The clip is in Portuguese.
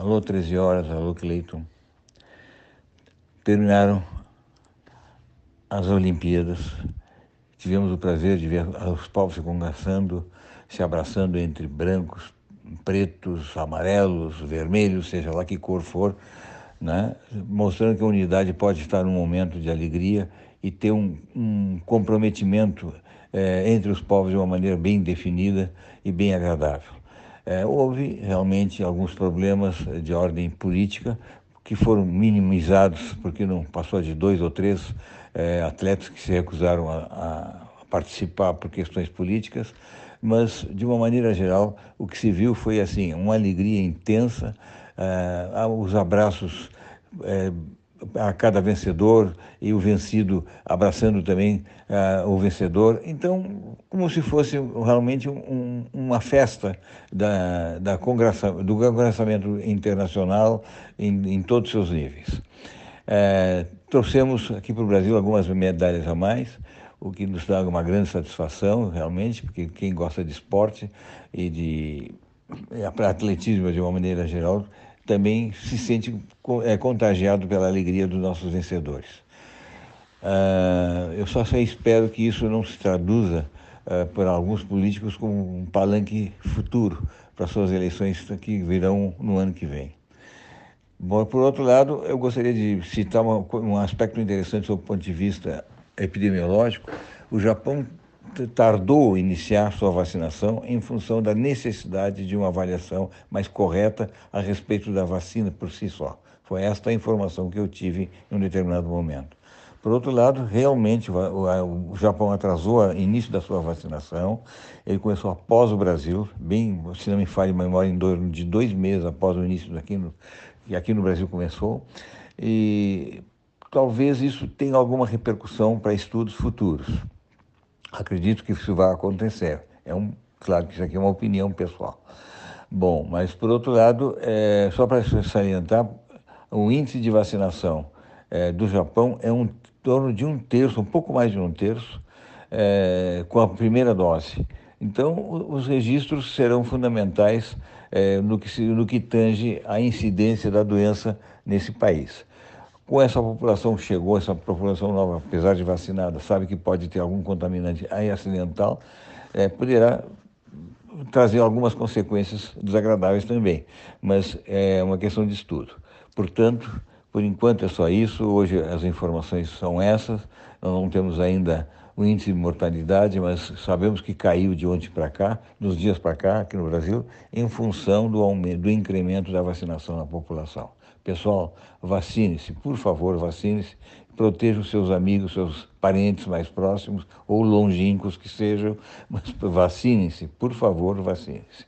Alô, 13 horas, alô, Cleiton. Terminaram as Olimpíadas. Tivemos o prazer de ver os povos se conversando, se abraçando entre brancos, pretos, amarelos, vermelhos, seja lá que cor for, né? mostrando que a unidade pode estar num momento de alegria e ter um, um comprometimento é, entre os povos de uma maneira bem definida e bem agradável. É, houve realmente alguns problemas de ordem política que foram minimizados, porque não passou de dois ou três é, atletas que se recusaram a, a participar por questões políticas, mas de uma maneira geral o que se viu foi assim uma alegria intensa, é, os abraços a cada vencedor e o vencido abraçando também uh, o vencedor. Então, como se fosse realmente um, uma festa da, da congressa, do congressamento internacional em, em todos os seus níveis. Uh, trouxemos aqui para o Brasil algumas medalhas a mais, o que nos dá uma grande satisfação, realmente, porque quem gosta de esporte e de atletismo de uma maneira geral também se sente é, contagiado pela alegria dos nossos vencedores. Uh, eu só espero que isso não se traduza uh, por alguns políticos como um palanque futuro para suas eleições que virão no ano que vem. Bom, por outro lado, eu gostaria de citar uma, um aspecto interessante sob o ponto de vista epidemiológico. O Japão tardou iniciar sua vacinação em função da necessidade de uma avaliação mais correta a respeito da vacina por si só. Foi esta a informação que eu tive em um determinado momento. Por outro lado, realmente o Japão atrasou o início da sua vacinação. Ele começou após o Brasil, bem, se não me falha a memória, em dois, de dois meses após o início daqui no, que aqui no Brasil começou. E talvez isso tenha alguma repercussão para estudos futuros. Acredito que isso vai acontecer. É um, claro que isso aqui é uma opinião pessoal. Bom, mas por outro lado, é, só para salientar, o índice de vacinação é, do Japão é um torno de um terço, um pouco mais de um terço, é, com a primeira dose. Então, os registros serão fundamentais é, no, que, no que tange a incidência da doença nesse país com essa população que chegou, essa população nova, apesar de vacinada, sabe que pode ter algum contaminante aí acidental, é, poderá trazer algumas consequências desagradáveis também, mas é uma questão de estudo. Portanto, por enquanto é só isso, hoje as informações são essas, nós não temos ainda o índice de mortalidade, mas sabemos que caiu de ontem para cá, dos dias para cá, aqui no Brasil, em função do, aumento, do incremento da vacinação na população. Pessoal, vacine-se, por favor, vacine-se. Proteja os seus amigos, seus parentes mais próximos ou longínquos que sejam, mas vacine-se, por favor, vacine-se.